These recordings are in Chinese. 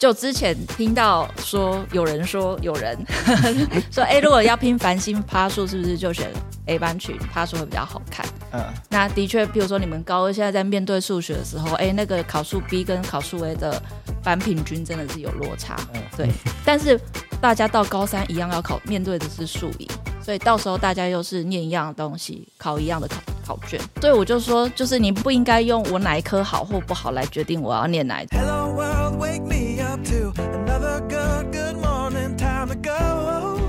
就之前听到说有人说有人 说，哎，如果要拼繁星趴数，是不是就选 A 班群趴数会比较好看？嗯，那的确，比如说你们高二现在在面对数学的时候，哎，那个考数 B 跟考数 A 的班平均真的是有落差。嗯，对。但是大家到高三一样要考，面对的是数理，所以到时候大家又是念一样的东西，考一样的考考卷。所以我就说，就是你不应该用我哪一科好或不好来决定我要念哪一科。Hello world, wake me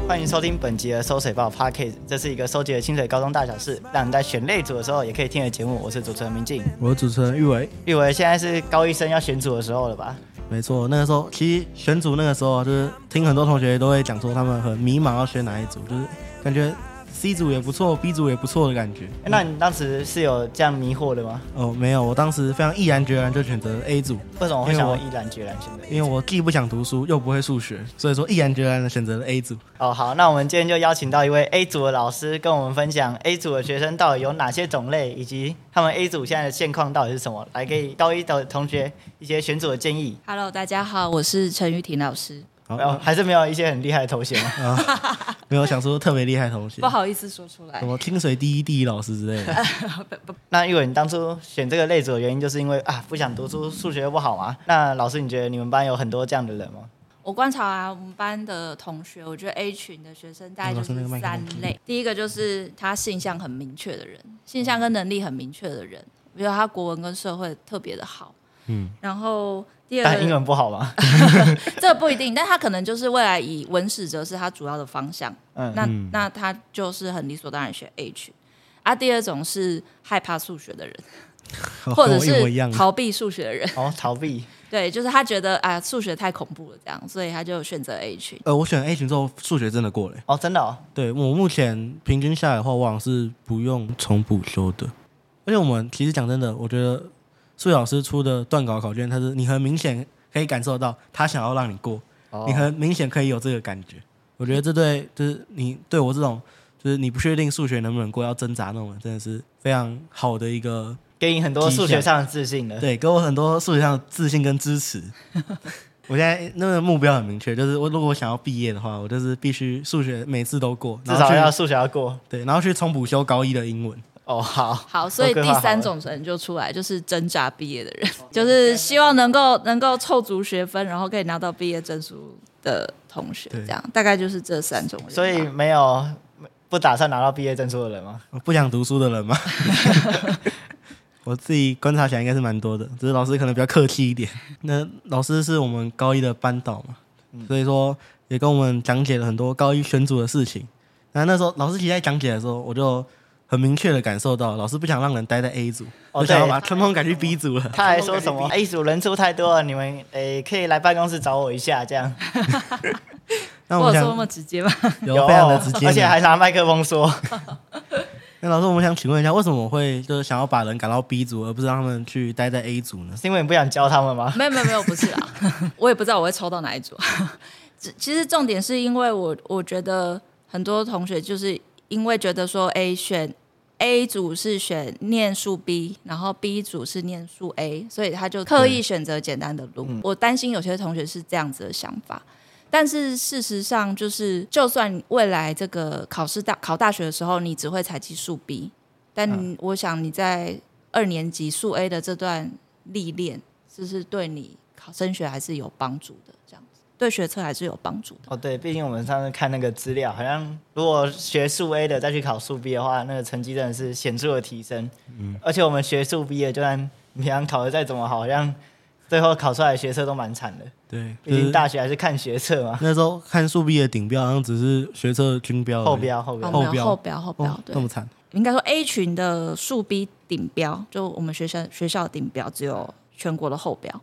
欢迎收听本集的《收水报》Podcast，这是一个收集了清水高中大小事，让你在选类组的时候也可以听的节目。我是主持人明静，我是主持人玉伟。玉伟，现在是高一生要选组的时候了吧？没错，那个时候其实选组那个时候就是听很多同学都会讲说他们很迷茫要选哪一组，就是感觉。C 组也不错，B 组也不错的感觉。那你当时是有这样迷惑的吗？哦，没有，我当时非常毅然决然就选择 A 组。为什么会想要毅然决然选择？因为我既不想读书，又不会数学，所以说毅然决然的选择了 A 组。哦，好，那我们今天就邀请到一位 A 组的老师，跟我们分享 A 组的学生到底有哪些种类，以及他们 A 组现在的现况到底是什么，来给高一的同学一些选组的建议。Hello，大家好，我是陈玉婷老师。没有，还是没有一些很厉害的头衔啊，没有想说特别厉害的头衔，不好意思说出来，什么清水第一第一老师之类的。那因为你当初选这个类组的原因，就是因为啊不想读书，数学又不好嘛。那老师，你觉得你们班有很多这样的人吗？我观察啊，我们班的同学，我觉得 A 群的学生大概就是三类。第一个就是他性向很明确的人，性向跟能力很明确的人，比如他国文跟社会特别的好，嗯，然后。第二个但英文不好吗？这不一定，但他可能就是未来以文史哲是他主要的方向。嗯，那那他就是很理所当然选群。啊，第二种是害怕数学的人，或者是逃避数学的人。哦，逃避。对，就是他觉得啊，数学太恐怖了，这样，所以他就选择 H 群。呃，我选 A 群之后，数学真的过了。哦，真的哦。对，我目前平均下来的话，往往是不用重补修的。而且我们其实讲真的，我觉得。数学老师出的段考考卷，他是你很明显可以感受到他想要让你过，哦、你很明显可以有这个感觉。我觉得这对就是你对我这种就是你不确定数学能不能过要挣扎那种人，真的是非常好的一个给你很多数学上的自信的。对，给我很多数学上的自信跟支持。我现在那个目标很明确，就是我如果我想要毕业的话，我就是必须数学每次都过，至少要数学要过。对，然后去重补修高一的英文。哦，好好，所以第三种人就出来，就是挣扎毕业的人，就是希望能够能够凑足学分，然后可以拿到毕业证书的同学，这样大概就是这三种人。所以没有不打算拿到毕业证书的人吗？不想读书的人吗？我自己观察起来应该是蛮多的，只是老师可能比较客气一点。那老师是我们高一的班导嘛，所以说也跟我们讲解了很多高一选组的事情。那那时候老师其实在讲解的时候，我就。很明确的感受到，老师不想让人待在 A 组，我、哦、想要把通通赶去 B 组了。他还说什么 A 组人数太多了，你们诶、欸、可以来办公室找我一下，这样。那我说那么直接吗？有非常的直接，而且还拿麦克风说。那老师，我们想请问一下，为什么我会就是想要把人赶到 B 组，而不是让他们去待在 A 组呢？是因为你不想教他们吗？没有没有没有，不是啊，我也不知道我会抽到哪一组。其实重点是因为我我觉得很多同学就是因为觉得说 A 选。A 组是选念数 B，然后 B 组是念数 A，所以他就刻意选择简单的路。嗯、我担心有些同学是这样子的想法，但是事实上就是，就算未来这个考试大考大学的时候，你只会采集数 B，但我想你在二年级数 A 的这段历练，就是对你考升学还是有帮助的。对学测还是有帮助的哦。对，毕竟我们上次看那个资料，好像如果学数 A 的再去考数 B 的话，那个成绩真的是显著的提升。嗯，而且我们学数 B 的，就算平常考的再怎么好，好像最后考出来的学测都蛮惨的。对，毕竟大学还是看学测嘛。那时候看数 B 的顶标，好像只是学测均标，后标后标后标后标后标，对，这么惨。应该说 A 群的数 B 顶标，就我们学生学校的顶标只有全国的后标。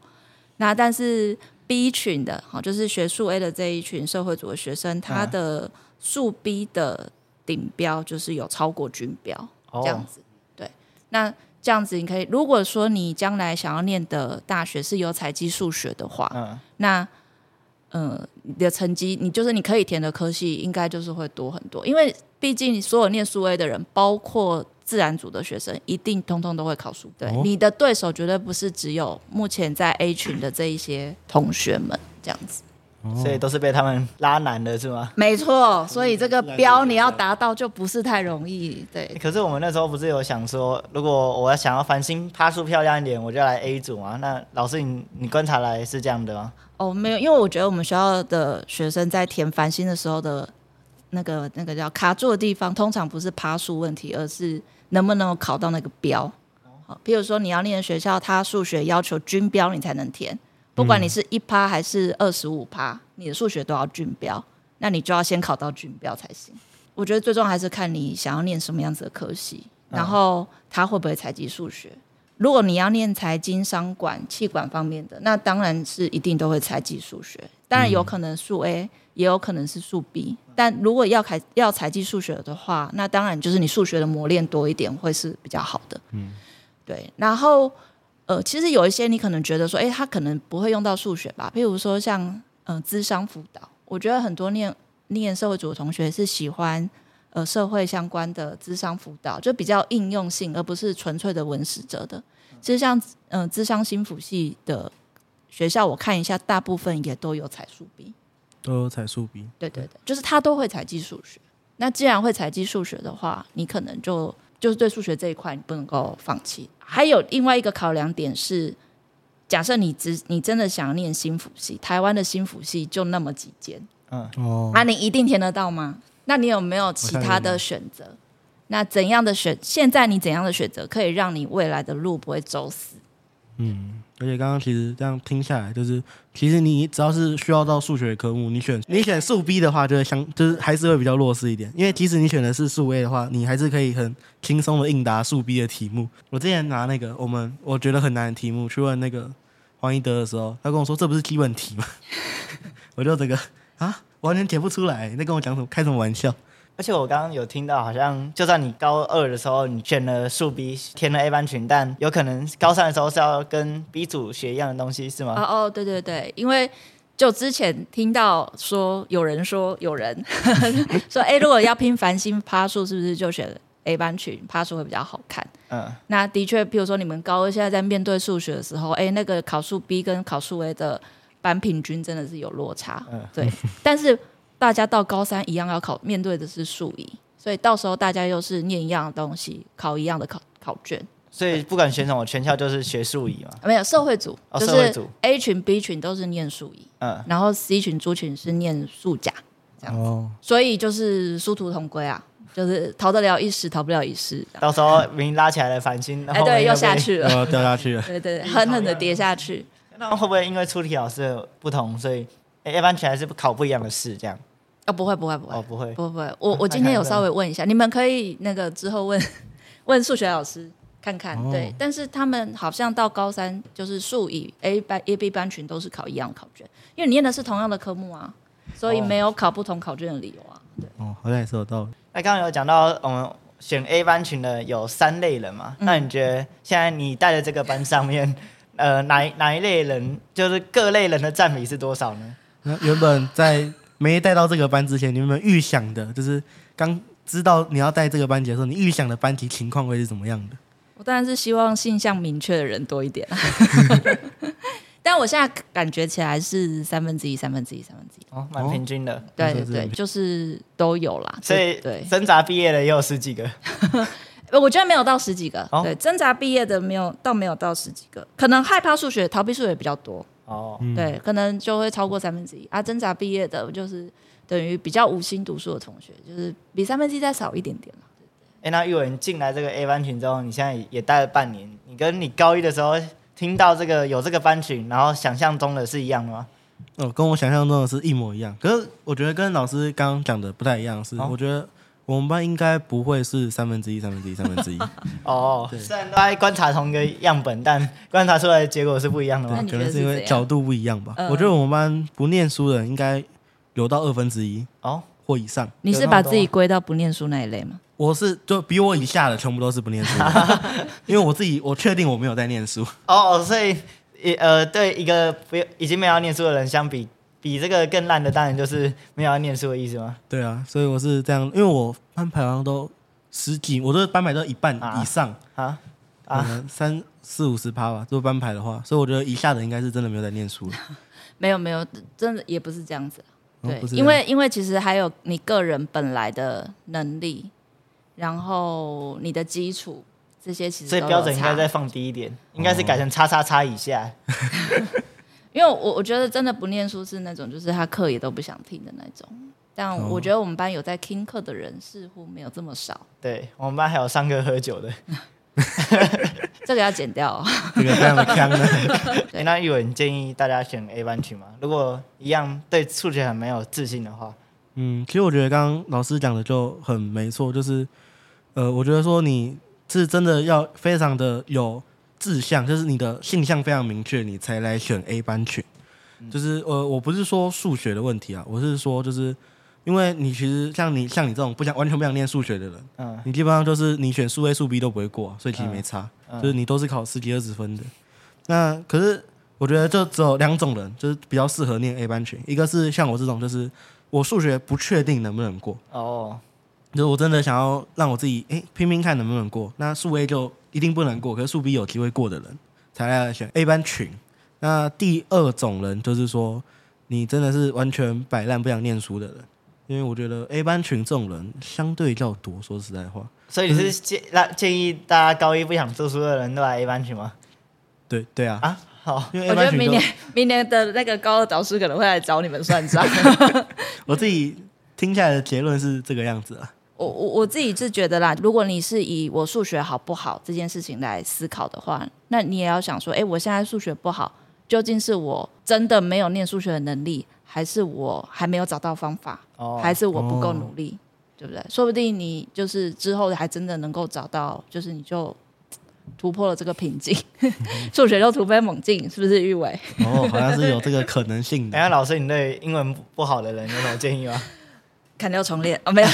那但是。B 群的，好，就是学数 A 的这一群社会组的学生，他的数 B 的顶标就是有超过均标，这样子。对，那这样子你可以，如果说你将来想要念的大学是有采集数学的话，嗯，那，呃，你的成绩，你就是你可以填的科系，应该就是会多很多，因为毕竟所有念数 A 的人，包括。自然组的学生一定通通都会考数，对，你的对手绝对不是只有目前在 A 群的这一些同学们。这样子。所以都是被他们拉难的是吗？没错，所以这个标你要达到就不是太容易。对。可是我们那时候不是有想说，如果我要想要繁星趴数漂亮一点，我就来 A 组嘛。那老师你你观察来是这样的吗？哦，没有，因为我觉得我们学校的学生在填繁星的时候的那个那个叫卡住的地方，通常不是趴数问题，而是能不能考到那个标。好，譬如说你要念的学校，它数学要求均标，你才能填。不管你是一趴还是二十五趴，你的数学都要均标，那你就要先考到均标才行。我觉得最重要还是看你想要念什么样子的科系，然后他会不会采集数学。如果你要念财经、商管、气管方面的，那当然是一定都会采集数学。当然有可能数 A，也有可能是数 B。但如果要采要采集数学的话，那当然就是你数学的磨练多一点会是比较好的。嗯，对，然后。呃，其实有一些你可能觉得说，哎，他可能不会用到数学吧？譬如说像，嗯、呃，商辅导，我觉得很多念念社会组的同学是喜欢，呃，社会相关的智商辅导，就比较应用性，而不是纯粹的文史哲的。其实像，嗯、呃，咨商心辅系的学校，我看一下，大部分也都有采数 B，都有采数 B。对对对，就是他都会采集数学。那既然会采集数学的话，你可能就。就是对数学这一块，你不能够放弃。还有另外一个考量点是，假设你只你真的想要念新辅系，台湾的新辅系就那么几间，嗯哦，那你一定填得到吗？那你有没有其他的选择？那怎样的选？现在你怎样的选择可以让你未来的路不会走死？嗯。而且刚刚其实这样听下来，就是其实你只要是需要到数学科目，你选你选数 B 的话，就会相就是还是会比较弱势一点。因为即使你选的是数 A 的话，你还是可以很轻松的应答数 B 的题目。我之前拿那个我们我觉得很难的题目去问那个黄一德的时候，他跟我说这不是基本题吗？我就这个啊，完全填不出来。你在跟我讲什么？开什么玩笑？而且我刚刚有听到，好像就算你高二的时候你选了数 B，填了 A 班群，但有可能高三的时候是要跟 B 组学一样的东西，是吗？哦哦，对对对，因为就之前听到说有人说有人 说，哎，如果要拼繁星趴数，是不是就选 A 班群趴数会比较好看？嗯，那的确，比如说你们高二现在在面对数学的时候，哎，那个考数 B 跟考数 A 的班平均真的是有落差，嗯，对，但是。大家到高三一样要考，面对的是数乙，所以到时候大家又是念一样的东西，考一样的考考卷。所以不管选什么，全校就是学数乙嘛？没有社会组，哦、就是 A 群、B 群都是念数乙，嗯，然后 C 群、猪群是念数甲，这样子。哦、所以就是殊途同归啊，就是逃得了一时，逃不了一世。到时候明拉起来的繁星，哎，对，又下去了，掉下去了，对对，狠狠的跌下去。那会不会因为出题老师不同，所以 A 班群还是考不一样的试这样？哦，不会，不会，不会，哦，不会，不会，不会。我我今天有稍微问一下，你们可以那个之后问 问数学老师看看，哦、对。但是他们好像到高三就是数以 A 班 A B 班群都是考一样的考卷，因为你念的是同样的科目啊，所以没有考不同考卷的理由啊。对。哦，好像也是有道理。那刚刚有讲到我们选 A 班群的有三类人嘛？嗯、那你觉得现在你带的这个班上面，呃，哪哪一类人就是各类人的占比是多少呢？那原本在。没带到这个班之前，你有没有预想的？就是刚知道你要带这个班级的时候，你预想的班级情况会是怎么样的？我当然是希望性向明确的人多一点，但我现在感觉起来是三分之一、三分之一、三分之一，哦，蛮平均的。哦、对对对，就是都有啦。所以对挣扎毕业的也有十几个，我觉得没有到十几个。哦、对，挣扎毕业的没有，倒没有到十几个，可能害怕数学、逃避数学比较多。哦，对，可能就会超过三分之一啊。挣扎毕业的，就是等于比较无心读书的同学，就是比三分之一再少一点点嘛。哎，那玉文进来这个 A 班群之后，你现在也待了半年，你跟你高一的时候听到这个有这个班群，然后想象中的是一样的吗？哦，跟我想象中的是一模一样。可是我觉得跟老师刚刚讲的不太一样，是我觉得。我们班应该不会是三分之一、三分之一、三分之一。哦，对虽然都在观察同一个样本，但观察出来的结果是不一样的吗？可能是因为角度不一样吧。嗯、我觉得我们班不念书的人应该有到二分之一哦或以上。你是把自己归到不念书那一类吗？我是就比我以下的全部都是不念书，因为我自己我确定我没有在念书。哦，所以一呃，对一个不已经没有要念书的人相比。比这个更烂的当然就是没有要念书的意思吗？对啊，所以我是这样，因为我班排好像都十几，我都班排都一半以上啊啊，三四五十趴吧，做班排的话，所以我觉得以下的应该是真的没有在念书了。没有没有，真的也不是这样子。对，哦、因为因为其实还有你个人本来的能力，然后你的基础这些其实所以标准应该再放低一点，应该是改成叉叉叉以下。因为我我觉得真的不念书是那种，就是他课也都不想听的那种。但我觉得我们班有在听课的人似乎没有这么少。对，我们班还有上课喝酒的，这个要剪掉，哦。这个非常的锵呢。欸、那育玮建议大家选 A 班群吗？如果一样对数学很没有自信的话，嗯，其实我觉得刚刚老师讲的就很没错，就是呃，我觉得说你是真的要非常的有志向，就是你的性向非常明确，你才来选 A 班群。嗯、就是呃，我不是说数学的问题啊，我是说就是。因为你其实像你像你这种不想完全不想念数学的人，嗯，你基本上就是你选数 A 数 B 都不会过，所以其实没差，嗯。嗯、就是你都是考十几二十分的。那可是我觉得就只有两种人，就是比较适合念 A 班群，一个是像我这种，就是我数学不确定能不能过，哦，就是我真的想要让我自己哎拼拼看能不能过，那数 A 就一定不能过，可是数 B 有机会过的人才来选 A 班群。那第二种人就是说你真的是完全摆烂不想念书的人。因为我觉得 A 班群这种人相对较多，说实在话。所以你是建那建议大家高一不想读书的人都来 A 班群吗？对对啊。啊，好。因为我觉得明年明年的那个高二导师可能会来找你们算账。我自己听下来的结论是这个样子啊。我我我自己是觉得啦，如果你是以我数学好不好这件事情来思考的话，那你也要想说，哎，我现在数学不好，究竟是我真的没有念数学的能力？还是我还没有找到方法，oh. 还是我不够努力，对不对？说不定你就是之后还真的能够找到，就是你就突破了这个瓶颈，数学就突飞猛进，是不是玉伟？哦，oh, 好像是有这个可能性的。等下老师，你对英文不好的人有什么建议吗？砍掉重练啊？没有，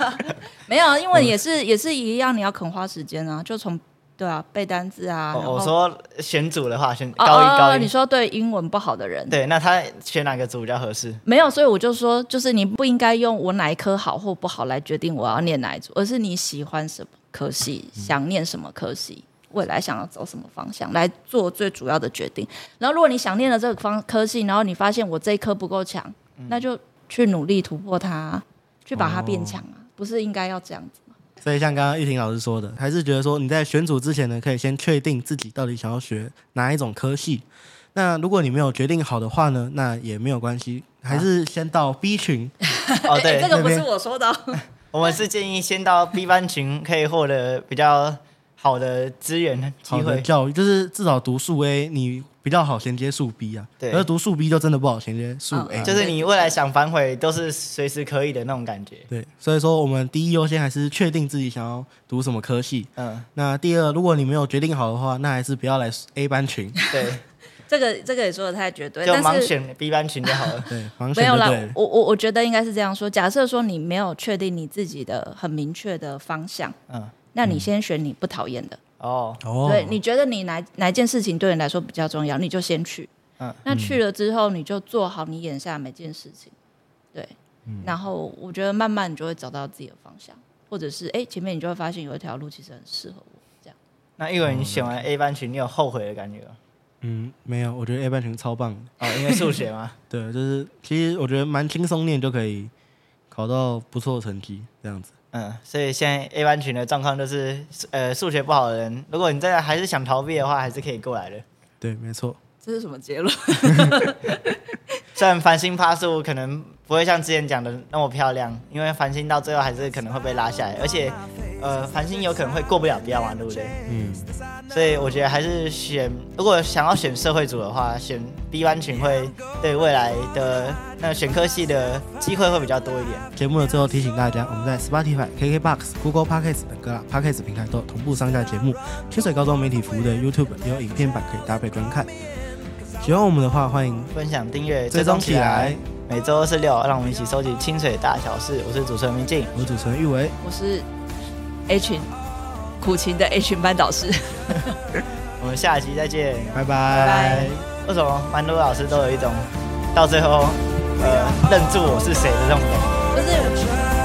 没有，英文也是也是一样，你要肯花时间啊，就从。对啊，背单字啊。我、哦、后我说选组的话，选高一高一。你说对英文不好的人，对，那他选哪个组比较合适？没有，所以我就说，就是你不应该用我哪一科好或不好来决定我要念哪一组，而是你喜欢什么科系，想念什么科系，未来想要走什么方向来做最主要的决定。然后，如果你想念了这个方科系，然后你发现我这一科不够强，那就去努力突破它，去把它变强啊，不是应该要这样子吗？所以像刚刚玉婷老师说的，还是觉得说你在选组之前呢，可以先确定自己到底想要学哪一种科系。那如果你没有决定好的话呢，那也没有关系，还是先到 B 群。哦，对，这个不是我说的。我们是建议先到 B 班群，可以获得比较好的资源机会教育，就是至少读数 A 你。比较好衔接数 B 啊，对，而读数 B 就真的不好衔接数 A，就是你未来想反悔都是随时可以的那种感觉。对，所以说我们第一优先还是确定自己想要读什么科系。嗯，那第二，如果你没有决定好的话，那还是不要来 A 班群。对，这个这个也说的太绝对，就盲选 B 班群就好了。对，盲选没有啦，我我我觉得应该是这样说，假设说你没有确定你自己的很明确的方向，嗯，那你先选你不讨厌的。哦，对，你觉得你哪哪件事情对你来说比较重要，你就先去。嗯，那去了之后，你就做好你眼下每件事情。对，嗯，然后我觉得慢慢你就会找到自己的方向，或者是哎，前面你就会发现有一条路其实很适合我。这样。那育玮你选完 A 班群，你有后悔的感觉吗？嗯，没有，我觉得 A 班群超棒哦，因为数学吗？对，就是其实我觉得蛮轻松念就可以考到不错的成绩，这样子。嗯，所以现在 A 班群的状况就是，呃，数学不好的人，如果你真的还是想逃避的话，还是可以过来的。对，没错。这是什么结论？虽然繁星趴数可能不会像之前讲的那么漂亮，因为繁星到最后还是可能会被拉下来，而且。呃，繁星有可能会过不了标嘛，对不对？嗯，所以我觉得还是选，如果想要选社会组的话，选 B 班群会对未来的那个选科系的机会会比较多一点。节目的最后提醒大家，我们在 Spotify、KKBox、Google Podcast 等各大 Podcast 平台都有同步上架节目。清水高中媒体服务的 YouTube 也有影片版可以搭配观看。喜欢我们的话，欢迎分享、订阅、追踪起来。每周二、四、六，让我们一起收集清水大小事。我是主持人明静，我是主持人玉维，我是。A 群苦情的 H 群班导师，我们下期再见，拜拜。拜拜。为什么蛮多老师都有一种到最后呃认住我是谁的这种感觉？不是。